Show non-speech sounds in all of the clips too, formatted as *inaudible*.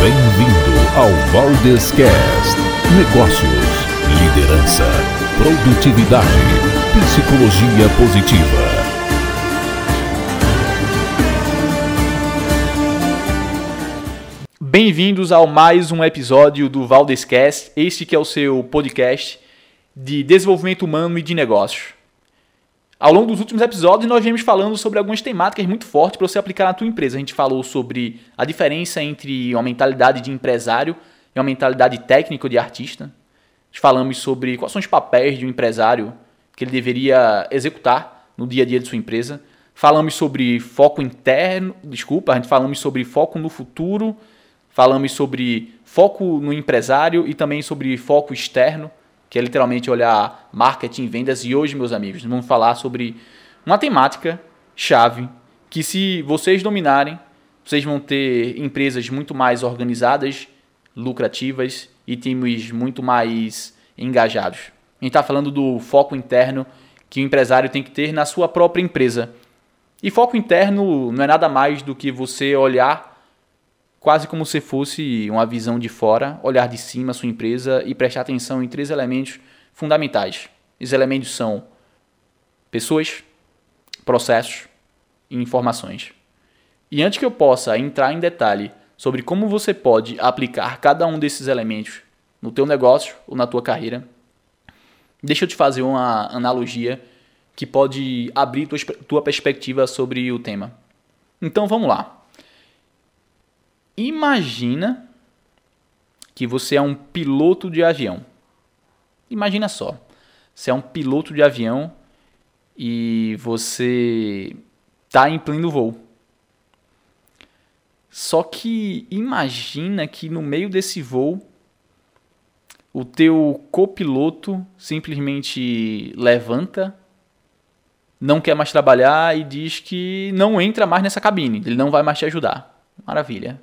Bem-vindo ao Valdescast. Negócios, liderança, produtividade, psicologia positiva. Bem-vindos ao mais um episódio do Valdescast, este que é o seu podcast de desenvolvimento humano e de negócios. Ao longo dos últimos episódios, nós viemos falando sobre algumas temáticas muito fortes para você aplicar na tua empresa. A gente falou sobre a diferença entre uma mentalidade de empresário e uma mentalidade técnica de artista. Falamos sobre quais são os papéis de um empresário que ele deveria executar no dia a dia de sua empresa. Falamos sobre foco interno, desculpa, a gente falamos sobre foco no futuro, falamos sobre foco no empresário e também sobre foco externo que é literalmente olhar marketing, vendas. E hoje, meus amigos, vamos falar sobre uma temática chave que, se vocês dominarem, vocês vão ter empresas muito mais organizadas, lucrativas e times muito mais engajados. A gente está falando do foco interno que o empresário tem que ter na sua própria empresa. E foco interno não é nada mais do que você olhar quase como se fosse uma visão de fora, olhar de cima a sua empresa e prestar atenção em três elementos fundamentais. Esses elementos são pessoas, processos e informações. E antes que eu possa entrar em detalhe sobre como você pode aplicar cada um desses elementos no teu negócio ou na tua carreira, deixa eu te fazer uma analogia que pode abrir tua, tua perspectiva sobre o tema. Então vamos lá. Imagina que você é um piloto de avião. Imagina só. Você é um piloto de avião e você está em pleno voo. Só que imagina que no meio desse voo o teu copiloto simplesmente levanta, não quer mais trabalhar e diz que não entra mais nessa cabine, ele não vai mais te ajudar. Maravilha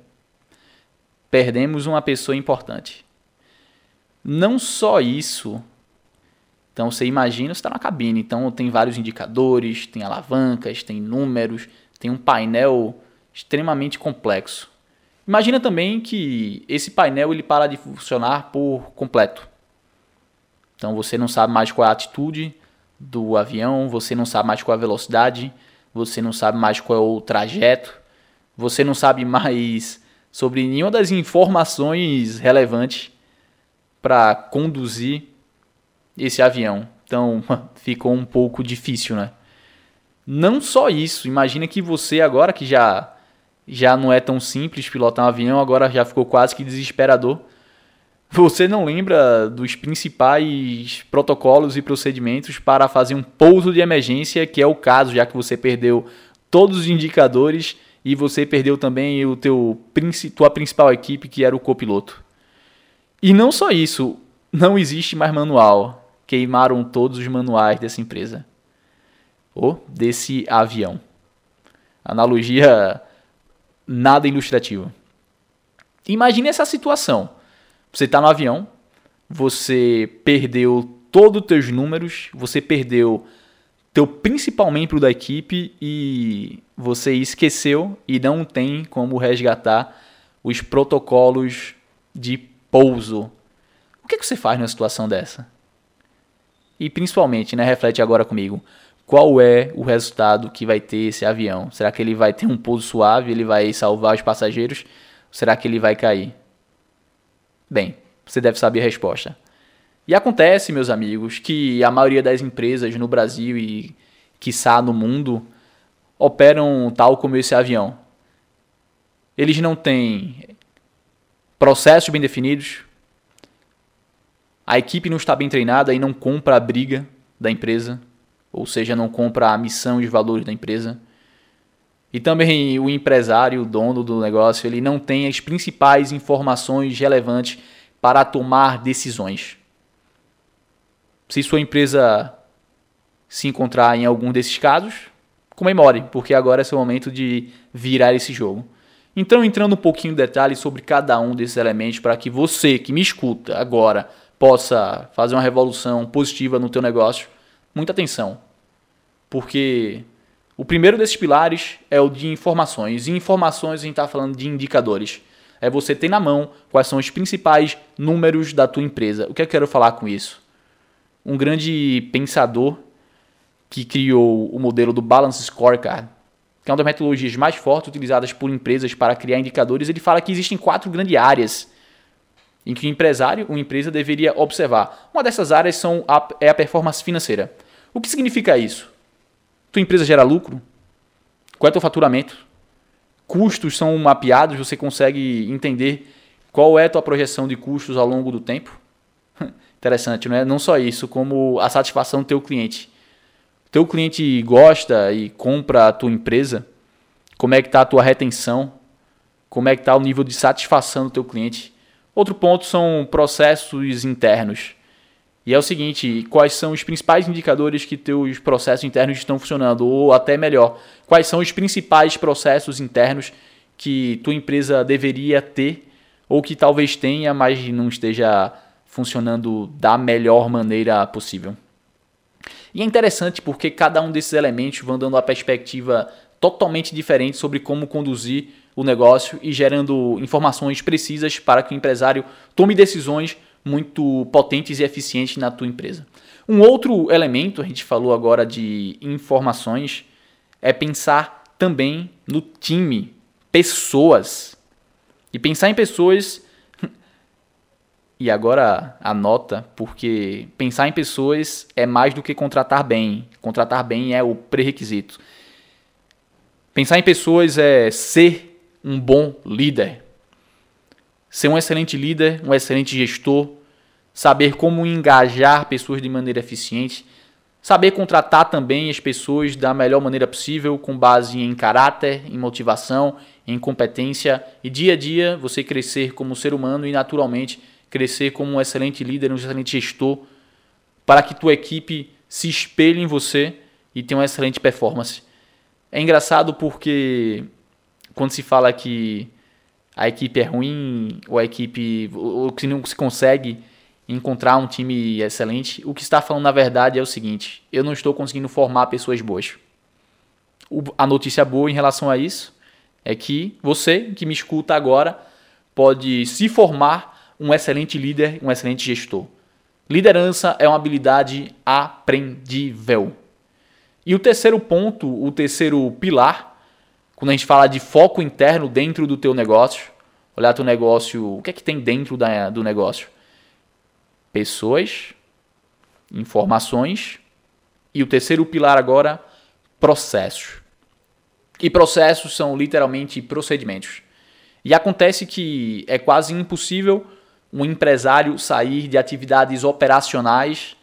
perdemos uma pessoa importante. Não só isso. Então você imagina, você está na cabine, então tem vários indicadores, tem alavancas, tem números, tem um painel extremamente complexo. Imagina também que esse painel ele para de funcionar por completo. Então você não sabe mais qual é a atitude do avião, você não sabe mais qual é a velocidade, você não sabe mais qual é o trajeto, você não sabe mais sobre nenhuma das informações relevantes para conduzir esse avião. Então *laughs* ficou um pouco difícil, né? Não só isso, imagina que você agora que já já não é tão simples pilotar um avião, agora já ficou quase que desesperador. Você não lembra dos principais protocolos e procedimentos para fazer um pouso de emergência, que é o caso, já que você perdeu todos os indicadores e você perdeu também o teu tua principal equipe, que era o copiloto. E não só isso, não existe mais manual. Queimaram todos os manuais dessa empresa. Ou desse avião. Analogia nada ilustrativa. Imagine essa situação. Você está no avião, você perdeu todos os teus números, você perdeu teu principal membro da equipe e você esqueceu e não tem como resgatar os protocolos de pouso. O que, que você faz numa situação dessa? E principalmente, né, reflete agora comigo, qual é o resultado que vai ter esse avião? Será que ele vai ter um pouso suave, ele vai salvar os passageiros? Será que ele vai cair? Bem, você deve saber a resposta. E acontece, meus amigos, que a maioria das empresas no Brasil e, quiçá, no mundo, operam tal como esse avião. Eles não têm processos bem definidos, a equipe não está bem treinada e não compra a briga da empresa, ou seja, não compra a missão e os valores da empresa. E também o empresário, o dono do negócio, ele não tem as principais informações relevantes para tomar decisões. Se sua empresa se encontrar em algum desses casos, comemore, porque agora é seu momento de virar esse jogo. Então, entrando um pouquinho em detalhes sobre cada um desses elementos para que você que me escuta agora possa fazer uma revolução positiva no teu negócio, muita atenção. Porque o primeiro desses pilares é o de informações. E informações a gente está falando de indicadores. é você ter na mão quais são os principais números da tua empresa. O que eu quero falar com isso? Um grande pensador que criou o modelo do Balance Scorecard, que é uma das metodologias mais fortes utilizadas por empresas para criar indicadores, ele fala que existem quatro grandes áreas em que o empresário, uma empresa, deveria observar. Uma dessas áreas são a, é a performance financeira. O que significa isso? Tua empresa gera lucro? Qual é o teu faturamento? Custos são mapeados, você consegue entender qual é a tua projeção de custos ao longo do tempo? *laughs* Interessante, não é? Não só isso, como a satisfação do teu cliente. Teu cliente gosta e compra a tua empresa? Como é que está a tua retenção? Como é que está o nível de satisfação do teu cliente? Outro ponto são processos internos. E é o seguinte, quais são os principais indicadores que teus processos internos estão funcionando? Ou até melhor, quais são os principais processos internos que tua empresa deveria ter ou que talvez tenha, mas não esteja funcionando da melhor maneira possível. E é interessante porque cada um desses elementos vão dando uma perspectiva totalmente diferente sobre como conduzir o negócio e gerando informações precisas para que o empresário tome decisões muito potentes e eficientes na tua empresa. Um outro elemento, a gente falou agora de informações, é pensar também no time, pessoas. E pensar em pessoas. E agora anota, porque pensar em pessoas é mais do que contratar bem. Contratar bem é o pré-requisito. Pensar em pessoas é ser um bom líder. Ser um excelente líder, um excelente gestor, saber como engajar pessoas de maneira eficiente, saber contratar também as pessoas da melhor maneira possível, com base em caráter, em motivação, em competência e dia a dia você crescer como ser humano e naturalmente crescer como um excelente líder, um excelente gestor, para que tua equipe se espelhe em você e tenha uma excelente performance. É engraçado porque quando se fala que a equipe é ruim ou a equipe ou que não se consegue encontrar um time excelente, o que está falando na verdade é o seguinte: eu não estou conseguindo formar pessoas boas. O, a notícia boa em relação a isso é que você que me escuta agora pode se formar um excelente líder, um excelente gestor. Liderança é uma habilidade aprendível. E o terceiro ponto, o terceiro pilar quando a gente fala de foco interno dentro do teu negócio, olhar teu negócio, o que é que tem dentro da, do negócio? Pessoas, informações e o terceiro pilar agora, processos. E processos são literalmente procedimentos. E acontece que é quase impossível um empresário sair de atividades operacionais,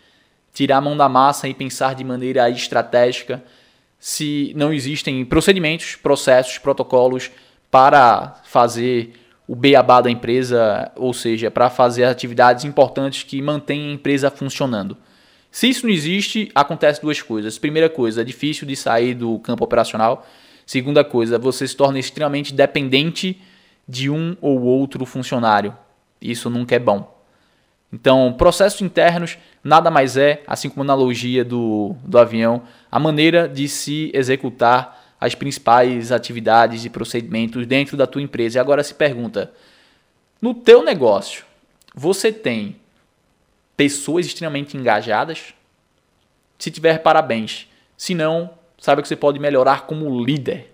tirar a mão da massa e pensar de maneira estratégica se não existem procedimentos, processos, protocolos para fazer o beabá da empresa, ou seja, para fazer atividades importantes que mantêm a empresa funcionando. Se isso não existe, acontece duas coisas. Primeira coisa, é difícil de sair do campo operacional. Segunda coisa, você se torna extremamente dependente de um ou outro funcionário. Isso nunca é bom. Então, processos internos nada mais é, assim como a analogia do, do avião, a maneira de se executar as principais atividades e procedimentos dentro da tua empresa. E agora se pergunta, no teu negócio, você tem pessoas extremamente engajadas? Se tiver, parabéns. Se não, saiba que você pode melhorar como líder.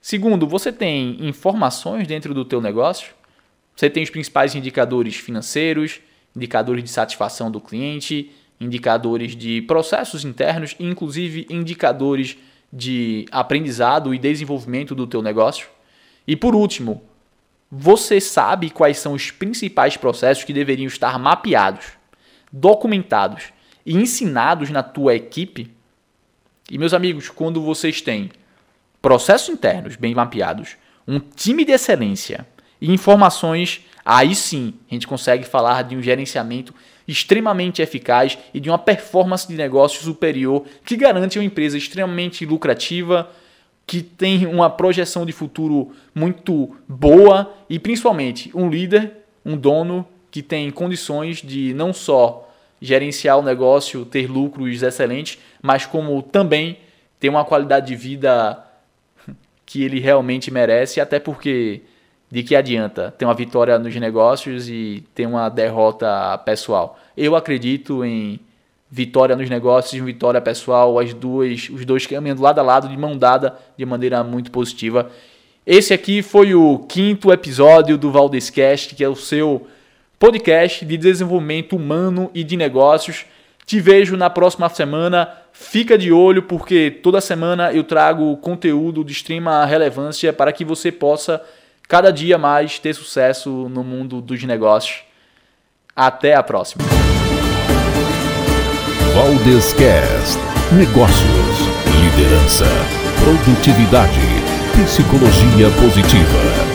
Segundo, você tem informações dentro do teu negócio? Você tem os principais indicadores financeiros, indicadores de satisfação do cliente, indicadores de processos internos, inclusive indicadores de aprendizado e desenvolvimento do teu negócio. E por último, você sabe quais são os principais processos que deveriam estar mapeados, documentados e ensinados na tua equipe? E meus amigos, quando vocês têm processos internos bem mapeados, um time de excelência, e informações, aí sim a gente consegue falar de um gerenciamento extremamente eficaz e de uma performance de negócio superior que garante uma empresa extremamente lucrativa, que tem uma projeção de futuro muito boa e principalmente um líder, um dono que tem condições de não só gerenciar o negócio, ter lucros excelentes, mas como também ter uma qualidade de vida que ele realmente merece, até porque De que adianta ter uma vitória nos negócios e ter uma derrota pessoal? Eu acredito em vitória nos negócios e vitória pessoal, as duas, os dois caminhando lado a lado, de mão dada, de maneira muito positiva. Esse aqui foi o quinto episódio do Valdescast, que é o seu podcast de desenvolvimento humano e de negócios. Te vejo na próxima semana. Fica de olho porque toda semana eu trago conteúdo de extrema relevância para que você possa cada dia mais ter sucesso no mundo dos negócios. Até a próxima. Valdescast. Negócios, liderança, produtividade, psicologia positiva.